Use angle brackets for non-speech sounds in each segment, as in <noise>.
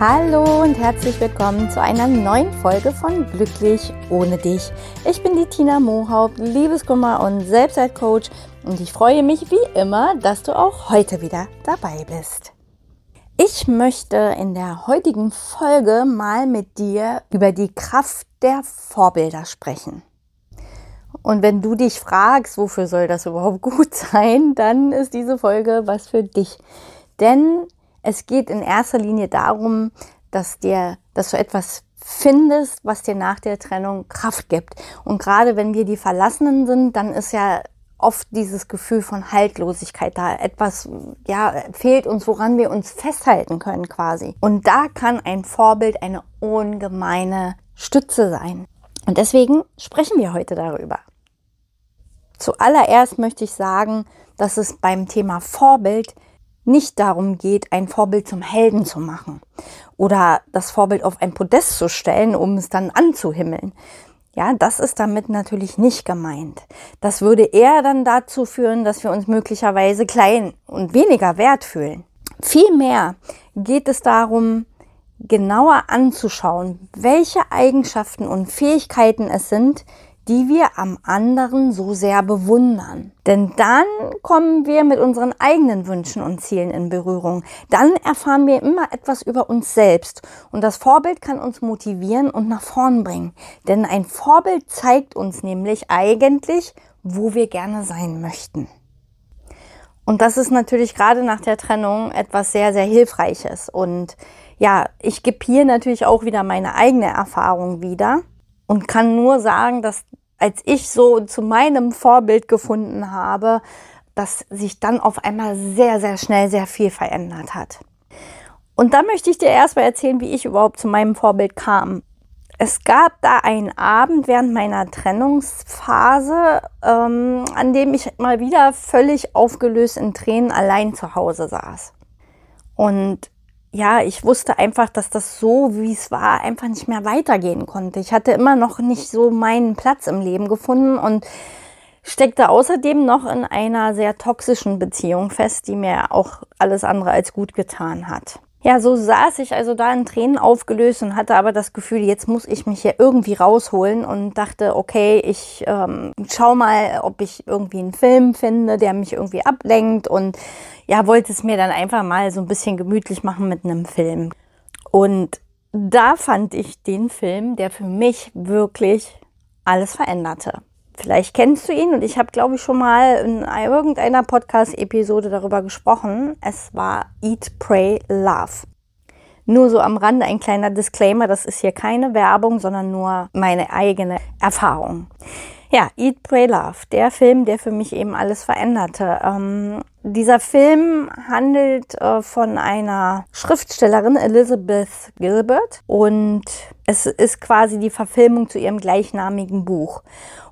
Hallo und herzlich willkommen zu einer neuen Folge von Glücklich ohne dich. Ich bin die Tina Mohaupt, Liebeskummer und Selbstwertcoach und ich freue mich wie immer, dass du auch heute wieder dabei bist. Ich möchte in der heutigen Folge mal mit dir über die Kraft der Vorbilder sprechen. Und wenn du dich fragst, wofür soll das überhaupt <laughs> gut sein, dann ist diese Folge was für dich. Denn es geht in erster Linie darum, dass dir, dass du etwas findest, was dir nach der Trennung Kraft gibt. Und gerade wenn wir die Verlassenen sind, dann ist ja oft dieses Gefühl von Haltlosigkeit da. Etwas, ja, fehlt uns, woran wir uns festhalten können quasi. Und da kann ein Vorbild eine ungemeine Stütze sein. Und deswegen sprechen wir heute darüber. Zuallererst möchte ich sagen, dass es beim Thema Vorbild nicht darum geht, ein Vorbild zum Helden zu machen oder das Vorbild auf ein Podest zu stellen, um es dann anzuhimmeln. Ja, das ist damit natürlich nicht gemeint. Das würde eher dann dazu führen, dass wir uns möglicherweise klein und weniger wert fühlen. Vielmehr geht es darum, genauer anzuschauen, welche Eigenschaften und Fähigkeiten es sind, die wir am anderen so sehr bewundern. Denn dann kommen wir mit unseren eigenen Wünschen und Zielen in Berührung. Dann erfahren wir immer etwas über uns selbst. Und das Vorbild kann uns motivieren und nach vorn bringen. Denn ein Vorbild zeigt uns nämlich eigentlich, wo wir gerne sein möchten. Und das ist natürlich gerade nach der Trennung etwas sehr, sehr Hilfreiches. Und ja, ich gebe hier natürlich auch wieder meine eigene Erfahrung wieder und kann nur sagen, dass als ich so zu meinem Vorbild gefunden habe, dass sich dann auf einmal sehr, sehr schnell sehr viel verändert hat. Und da möchte ich dir erstmal erzählen, wie ich überhaupt zu meinem Vorbild kam. Es gab da einen Abend während meiner Trennungsphase, ähm, an dem ich mal wieder völlig aufgelöst in Tränen allein zu Hause saß. Und ja, ich wusste einfach, dass das so, wie es war, einfach nicht mehr weitergehen konnte. Ich hatte immer noch nicht so meinen Platz im Leben gefunden und steckte außerdem noch in einer sehr toxischen Beziehung fest, die mir auch alles andere als gut getan hat. Ja, so saß ich also da in Tränen aufgelöst und hatte aber das Gefühl, jetzt muss ich mich hier irgendwie rausholen und dachte, okay, ich ähm, schau mal, ob ich irgendwie einen Film finde, der mich irgendwie ablenkt und ja, wollte es mir dann einfach mal so ein bisschen gemütlich machen mit einem Film. Und da fand ich den Film, der für mich wirklich alles veränderte. Vielleicht kennst du ihn und ich habe, glaube ich, schon mal in irgendeiner Podcast-Episode darüber gesprochen. Es war Eat, Pray, Love. Nur so am Rande ein kleiner Disclaimer, das ist hier keine Werbung, sondern nur meine eigene Erfahrung. Ja, Eat, Pray, Love, der Film, der für mich eben alles veränderte. Ähm, dieser Film handelt äh, von einer Schriftstellerin, Elizabeth Gilbert, und es ist quasi die Verfilmung zu ihrem gleichnamigen Buch.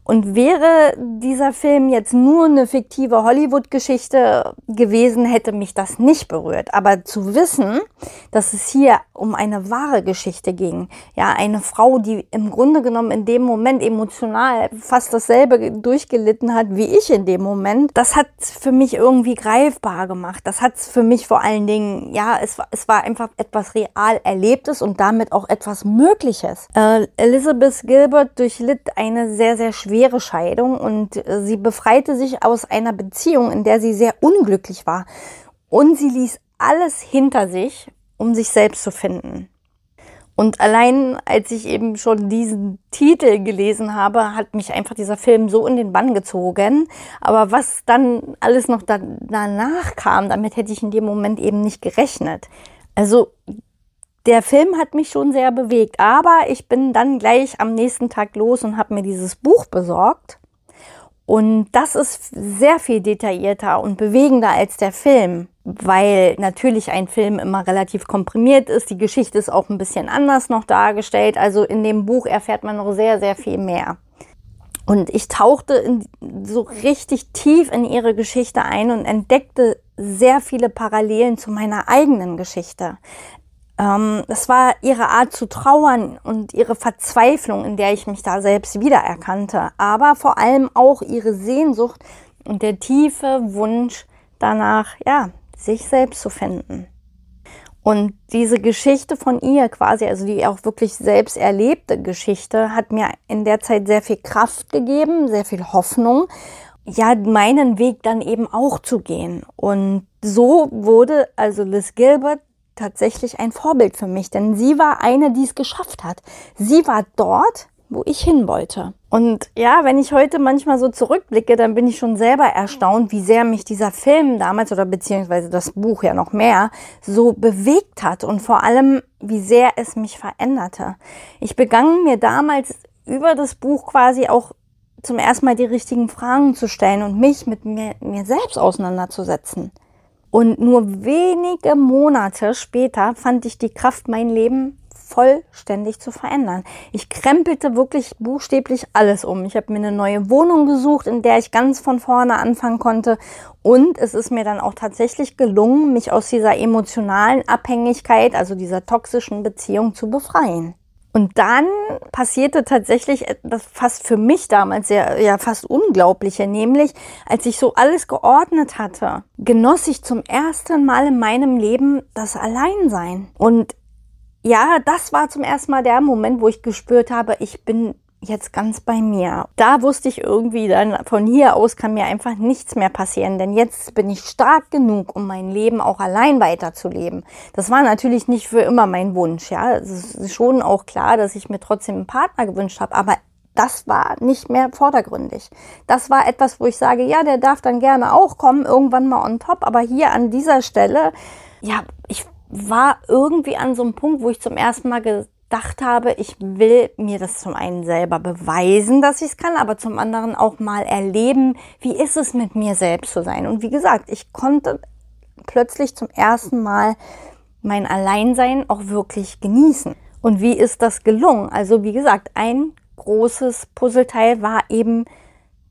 Und wäre dieser Film jetzt nur eine fiktive Hollywood-Geschichte gewesen, hätte mich das nicht berührt. Aber zu wissen, dass es hier um eine wahre Geschichte ging, ja, eine Frau, die im Grunde genommen in dem Moment emotional fast dasselbe durchgelitten hat wie ich in dem Moment, das hat für mich irgendwie greifbar gemacht. Das hat für mich vor allen Dingen, ja, es war, es war einfach etwas real Erlebtes und damit auch etwas Mögliches. Äh, Elizabeth Gilbert durchlitt eine sehr, sehr schwere schwere Scheidung und äh, sie befreite sich aus einer Beziehung, in der sie sehr unglücklich war. Und sie ließ alles hinter sich, um sich selbst zu finden. Und allein als ich eben schon diesen Titel gelesen habe, hat mich einfach dieser Film so in den Bann gezogen. Aber was dann alles noch da, danach kam, damit hätte ich in dem Moment eben nicht gerechnet. Also der Film hat mich schon sehr bewegt, aber ich bin dann gleich am nächsten Tag los und habe mir dieses Buch besorgt. Und das ist sehr viel detaillierter und bewegender als der Film, weil natürlich ein Film immer relativ komprimiert ist. Die Geschichte ist auch ein bisschen anders noch dargestellt. Also in dem Buch erfährt man noch sehr, sehr viel mehr. Und ich tauchte in, so richtig tief in ihre Geschichte ein und entdeckte sehr viele Parallelen zu meiner eigenen Geschichte. Ähm, das war ihre Art zu trauern und ihre Verzweiflung, in der ich mich da selbst wiedererkannte, aber vor allem auch ihre Sehnsucht und der tiefe Wunsch danach, ja, sich selbst zu finden. Und diese Geschichte von ihr quasi, also die auch wirklich selbst erlebte Geschichte, hat mir in der Zeit sehr viel Kraft gegeben, sehr viel Hoffnung, ja, meinen Weg dann eben auch zu gehen. Und so wurde also Liz Gilbert tatsächlich ein Vorbild für mich, denn sie war eine, die es geschafft hat. Sie war dort, wo ich hin wollte. Und ja, wenn ich heute manchmal so zurückblicke, dann bin ich schon selber erstaunt, wie sehr mich dieser Film damals oder beziehungsweise das Buch ja noch mehr so bewegt hat und vor allem, wie sehr es mich veränderte. Ich begann mir damals über das Buch quasi auch zum ersten Mal die richtigen Fragen zu stellen und mich mit mir, mir selbst auseinanderzusetzen. Und nur wenige Monate später fand ich die Kraft, mein Leben vollständig zu verändern. Ich krempelte wirklich buchstäblich alles um. Ich habe mir eine neue Wohnung gesucht, in der ich ganz von vorne anfangen konnte. Und es ist mir dann auch tatsächlich gelungen, mich aus dieser emotionalen Abhängigkeit, also dieser toxischen Beziehung zu befreien. Und dann passierte tatsächlich das fast für mich damals sehr, ja, fast unglaubliche, nämlich als ich so alles geordnet hatte, genoss ich zum ersten Mal in meinem Leben das Alleinsein. Und ja, das war zum ersten Mal der Moment, wo ich gespürt habe, ich bin jetzt ganz bei mir. Da wusste ich irgendwie dann, von hier aus kann mir einfach nichts mehr passieren, denn jetzt bin ich stark genug, um mein Leben auch allein weiterzuleben. Das war natürlich nicht für immer mein Wunsch, ja. Es ist schon auch klar, dass ich mir trotzdem einen Partner gewünscht habe, aber das war nicht mehr vordergründig. Das war etwas, wo ich sage, ja, der darf dann gerne auch kommen, irgendwann mal on top, aber hier an dieser Stelle, ja, ich war irgendwie an so einem Punkt, wo ich zum ersten Mal gedacht habe, ich will mir das zum einen selber beweisen, dass ich es kann, aber zum anderen auch mal erleben, wie ist es mit mir selbst zu sein. Und wie gesagt, ich konnte plötzlich zum ersten Mal mein Alleinsein auch wirklich genießen. Und wie ist das gelungen? Also wie gesagt, ein großes Puzzleteil war eben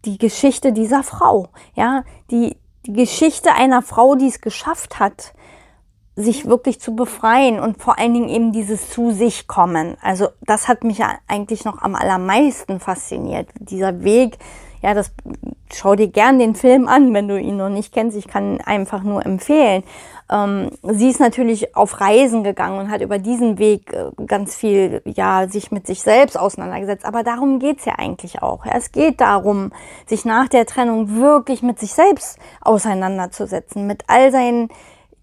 die Geschichte dieser Frau. Ja, die, die Geschichte einer Frau, die es geschafft hat, sich wirklich zu befreien und vor allen Dingen eben dieses zu sich kommen. Also das hat mich ja eigentlich noch am allermeisten fasziniert. Dieser Weg, ja, das schau dir gern den Film an, wenn du ihn noch nicht kennst. Ich kann einfach nur empfehlen. Ähm, sie ist natürlich auf Reisen gegangen und hat über diesen Weg äh, ganz viel, ja, sich mit sich selbst auseinandergesetzt. Aber darum geht's ja eigentlich auch. Ja. Es geht darum, sich nach der Trennung wirklich mit sich selbst auseinanderzusetzen, mit all seinen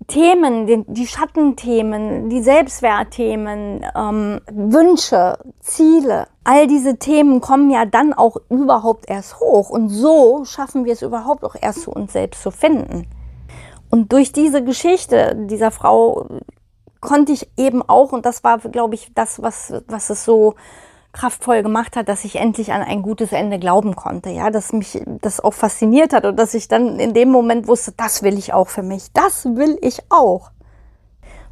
Themen, die, die Schattenthemen, die Selbstwertthemen, ähm, Wünsche, Ziele, all diese Themen kommen ja dann auch überhaupt erst hoch. Und so schaffen wir es überhaupt auch erst zu uns selbst zu finden. Und durch diese Geschichte dieser Frau konnte ich eben auch, und das war, glaube ich, das, was, was es so kraftvoll gemacht hat, dass ich endlich an ein gutes Ende glauben konnte, ja, dass mich das auch fasziniert hat und dass ich dann in dem Moment wusste, das will ich auch für mich, das will ich auch.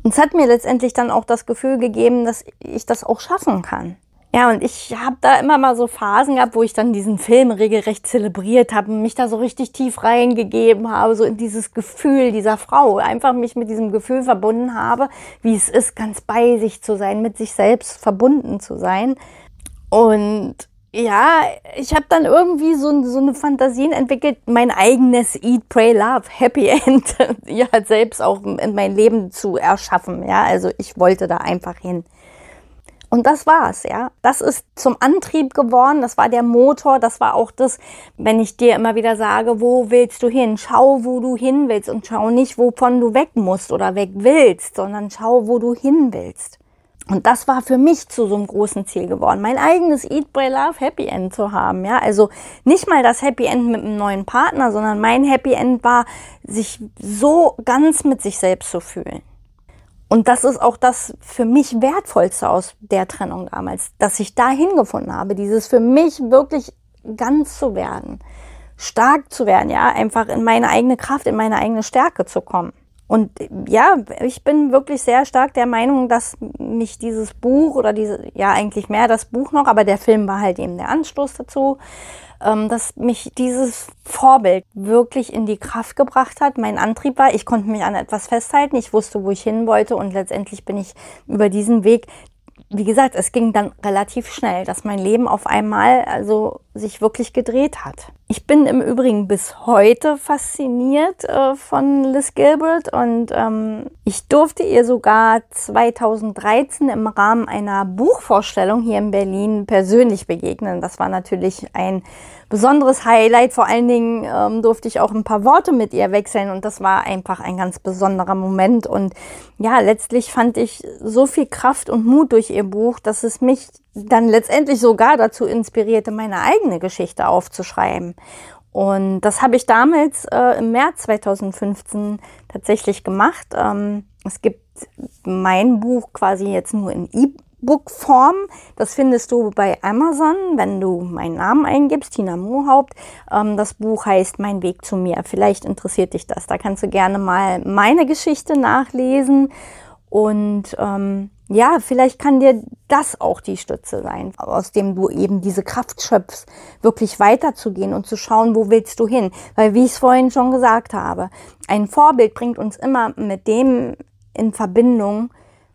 Und es hat mir letztendlich dann auch das Gefühl gegeben, dass ich das auch schaffen kann. Ja, und ich habe da immer mal so Phasen gehabt, wo ich dann diesen Film regelrecht zelebriert habe, mich da so richtig tief reingegeben habe, so in dieses Gefühl dieser Frau, einfach mich mit diesem Gefühl verbunden habe, wie es ist, ganz bei sich zu sein, mit sich selbst verbunden zu sein. Und ja, ich habe dann irgendwie so, so eine Fantasien entwickelt, mein eigenes Eat, Pray, Love, Happy End <laughs> ja selbst auch in mein Leben zu erschaffen. Ja, also ich wollte da einfach hin. Und das war's, ja. Das ist zum Antrieb geworden, das war der Motor, das war auch das, wenn ich dir immer wieder sage, wo willst du hin? Schau, wo du hin willst und schau nicht, wovon du weg musst oder weg willst, sondern schau, wo du hin willst. Und das war für mich zu so einem großen Ziel geworden, mein eigenes Eat, Pray, Love Happy End zu haben. Ja, also nicht mal das Happy End mit einem neuen Partner, sondern mein Happy End war, sich so ganz mit sich selbst zu fühlen. Und das ist auch das für mich wertvollste aus der Trennung damals, dass ich da hingefunden habe, dieses für mich wirklich ganz zu werden, stark zu werden, ja, einfach in meine eigene Kraft, in meine eigene Stärke zu kommen. Und ja, ich bin wirklich sehr stark der Meinung, dass mich dieses Buch oder diese, ja eigentlich mehr das Buch noch, aber der Film war halt eben der Anstoß dazu, ähm, dass mich dieses Vorbild wirklich in die Kraft gebracht hat. Mein Antrieb war, ich konnte mich an etwas festhalten, ich wusste, wo ich hin wollte und letztendlich bin ich über diesen Weg wie gesagt, es ging dann relativ schnell, dass mein Leben auf einmal also sich wirklich gedreht hat. Ich bin im Übrigen bis heute fasziniert äh, von Liz Gilbert und ähm, ich durfte ihr sogar 2013 im Rahmen einer Buchvorstellung hier in Berlin persönlich begegnen. Das war natürlich ein besonderes Highlight. Vor allen Dingen ähm, durfte ich auch ein paar Worte mit ihr wechseln und das war einfach ein ganz besonderer Moment. Und ja, letztlich fand ich so viel Kraft und Mut durch ihr Buch, dass es mich dann letztendlich sogar dazu inspirierte, meine eigene Geschichte aufzuschreiben. Und das habe ich damals äh, im März 2015 tatsächlich gemacht. Ähm, es gibt mein Buch quasi jetzt nur in E-Book-Form. Das findest du bei Amazon, wenn du meinen Namen eingibst, Tina Mohaupt. Ähm, das Buch heißt Mein Weg zu mir. Vielleicht interessiert dich das. Da kannst du gerne mal meine Geschichte nachlesen. Und ähm, ja, vielleicht kann dir das auch die Stütze sein, aus dem du eben diese Kraft schöpfst, wirklich weiterzugehen und zu schauen, wo willst du hin. Weil, wie ich es vorhin schon gesagt habe, ein Vorbild bringt uns immer mit dem in Verbindung,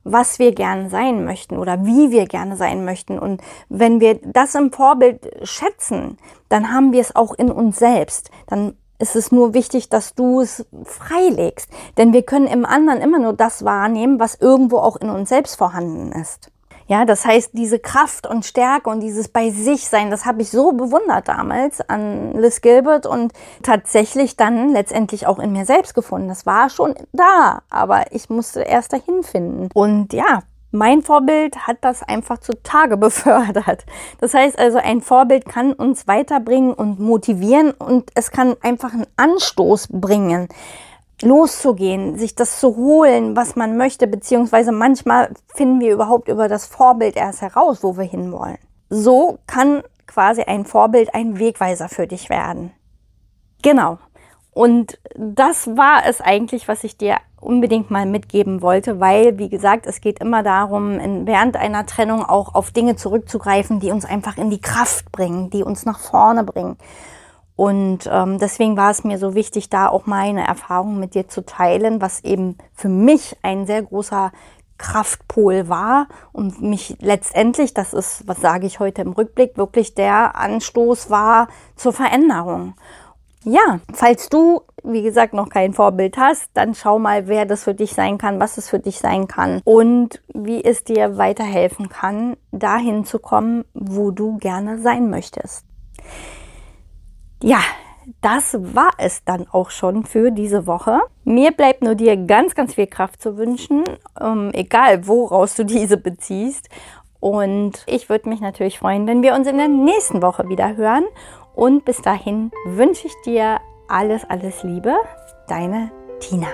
was wir gerne sein möchten oder wie wir gerne sein möchten. Und wenn wir das im Vorbild schätzen, dann haben wir es auch in uns selbst. Dann ist es nur wichtig, dass du es freilegst. Denn wir können im anderen immer nur das wahrnehmen, was irgendwo auch in uns selbst vorhanden ist. Ja, das heißt, diese Kraft und Stärke und dieses bei sich sein, das habe ich so bewundert damals an Liz Gilbert und tatsächlich dann letztendlich auch in mir selbst gefunden. Das war schon da, aber ich musste erst dahin finden. Und ja, mein Vorbild hat das einfach zutage <laughs> befördert. Das heißt also, ein Vorbild kann uns weiterbringen und motivieren und es kann einfach einen Anstoß bringen, loszugehen, sich das zu holen, was man möchte, beziehungsweise manchmal finden wir überhaupt über das Vorbild erst heraus, wo wir hinwollen. So kann quasi ein Vorbild ein Wegweiser für dich werden. Genau. Und das war es eigentlich, was ich dir unbedingt mal mitgeben wollte, weil, wie gesagt, es geht immer darum, in, während einer Trennung auch auf Dinge zurückzugreifen, die uns einfach in die Kraft bringen, die uns nach vorne bringen. Und ähm, deswegen war es mir so wichtig, da auch meine Erfahrungen mit dir zu teilen, was eben für mich ein sehr großer Kraftpol war und mich letztendlich, das ist, was sage ich heute im Rückblick, wirklich der Anstoß war zur Veränderung. Ja, falls du, wie gesagt, noch kein Vorbild hast, dann schau mal, wer das für dich sein kann, was es für dich sein kann und wie es dir weiterhelfen kann, dahin zu kommen, wo du gerne sein möchtest. Ja, das war es dann auch schon für diese Woche. Mir bleibt nur dir ganz, ganz viel Kraft zu wünschen, um, egal woraus du diese beziehst. Und ich würde mich natürlich freuen, wenn wir uns in der nächsten Woche wieder hören. Und bis dahin wünsche ich dir alles, alles Liebe. Deine Tina.